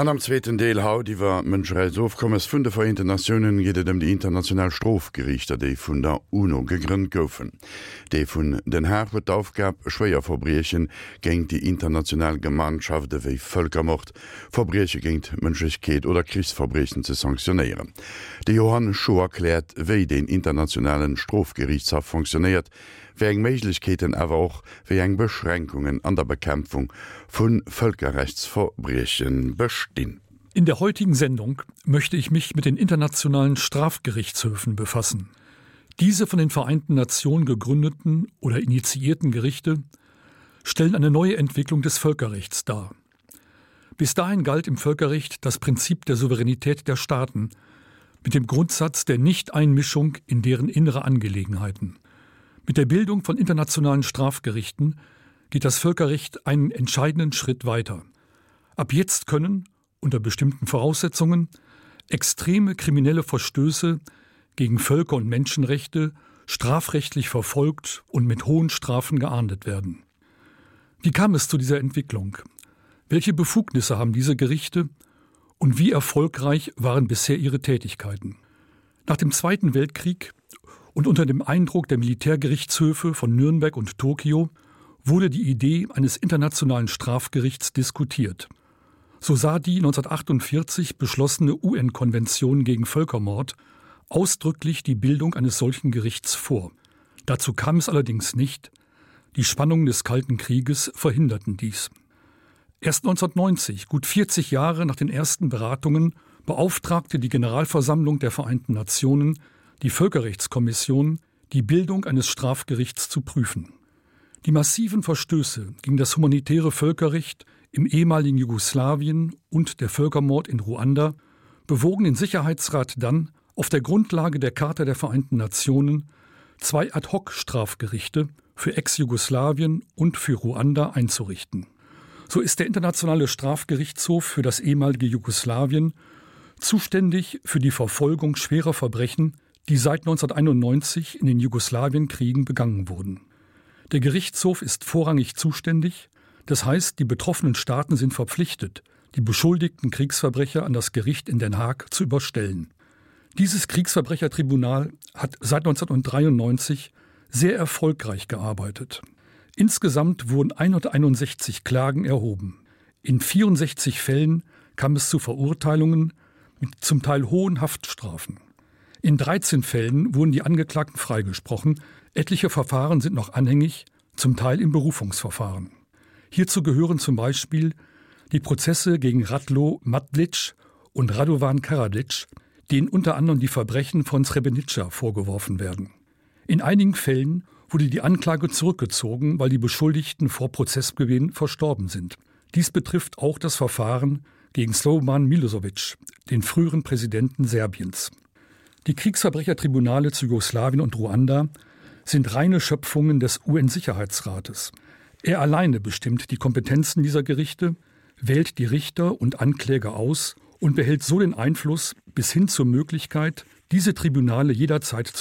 An am zweten Deel haut iwwer Mënschereits ofkommes vun de Verinte Nationioen giet dem de international Strofgerichter déi vun der UNO gegrünnnt goufen. Dei vun den Herr huet aufgab schwéier Verbriechen géint die international Gemeinschaft wéi Völkermocht, Verbrieche géint Mënschechkeet oder Kriegsverbrechen ze sanktionieren. De Johann Scho erkläert, wéi den internationalen Strofgerichtshaft funktioniert, eng Meiglichkeiten awer auch wie eng Beschränkungen an der Bekämpfung vun Völkerrechtsverbrechen bestehen. In der heutigen Sendung möchte ich mich mit den internationalen Strafgerichtshöfen befassen. Diese von den Vereinten Nationen gegründeten oder initiierten Gerichte stellen eine neue Entwicklung des Völkerrechts dar. Bis dahin galt im Völkerrecht das Prinzip der Souveränität der Staaten mit dem Grundsatz der Nichteinmischung in deren innere Angelegenheiten. Mit der Bildung von internationalen Strafgerichten geht das Völkerrecht einen entscheidenden Schritt weiter. Ab jetzt können, unter bestimmten Voraussetzungen, extreme kriminelle Verstöße gegen Völker und Menschenrechte strafrechtlich verfolgt und mit hohen Strafen geahndet werden. Wie kam es zu dieser Entwicklung? Welche Befugnisse haben diese Gerichte und wie erfolgreich waren bisher ihre Tätigkeiten? Nach dem Zweiten Weltkrieg und unter dem Eindruck der Militärgerichtshöfe von Nürnberg und Tokio wurde die Idee eines internationalen Strafgerichts diskutiert. So sah die 1948 beschlossene UN-Konvention gegen Völkermord ausdrücklich die Bildung eines solchen Gerichts vor. Dazu kam es allerdings nicht. Die Spannungen des Kalten Krieges verhinderten dies. Erst 1990, gut 40 Jahre nach den ersten Beratungen, beauftragte die Generalversammlung der Vereinten Nationen die Völkerrechtskommission die Bildung eines Strafgerichts zu prüfen. Die massiven Verstöße gegen das humanitäre Völkerrecht im ehemaligen Jugoslawien und der Völkermord in Ruanda bewogen den Sicherheitsrat dann auf der Grundlage der Charta der Vereinten Nationen zwei Ad-hoc-Strafgerichte für Ex-Jugoslawien und für Ruanda einzurichten. So ist der internationale Strafgerichtshof für das ehemalige Jugoslawien zuständig für die Verfolgung schwerer Verbrechen die seit 1991 in den Jugoslawienkriegen begangen wurden. Der Gerichtshof ist vorrangig zuständig, das heißt, die betroffenen Staaten sind verpflichtet, die beschuldigten Kriegsverbrecher an das Gericht in Den Haag zu überstellen. Dieses Kriegsverbrechertribunal hat seit 1993 sehr erfolgreich gearbeitet. Insgesamt wurden 161 Klagen erhoben. In 64 Fällen kam es zu Verurteilungen mit zum Teil hohen Haftstrafen. In 13 Fällen wurden die Angeklagten freigesprochen, etliche Verfahren sind noch anhängig, zum Teil im Berufungsverfahren. Hierzu gehören zum Beispiel die Prozesse gegen Radlo Matlitsch und Radovan Karaditsch, denen unter anderem die Verbrechen von Srebrenica vorgeworfen werden. In einigen Fällen wurde die Anklage zurückgezogen, weil die Beschuldigten vor Prozessbeginn verstorben sind. Dies betrifft auch das Verfahren gegen Slobodan Milosevic, den früheren Präsidenten Serbiens. Die Kriegsverbrechertribunale zu Jugoslawien und Ruanda sind reine Schöpfungen des UN-Sicherheitsrates. Er alleine bestimmt die Kompetenzen dieser Gerichte, wählt die Richter und Ankläger aus und behält so den Einfluss bis hin zur Möglichkeit, diese Tribunale jederzeit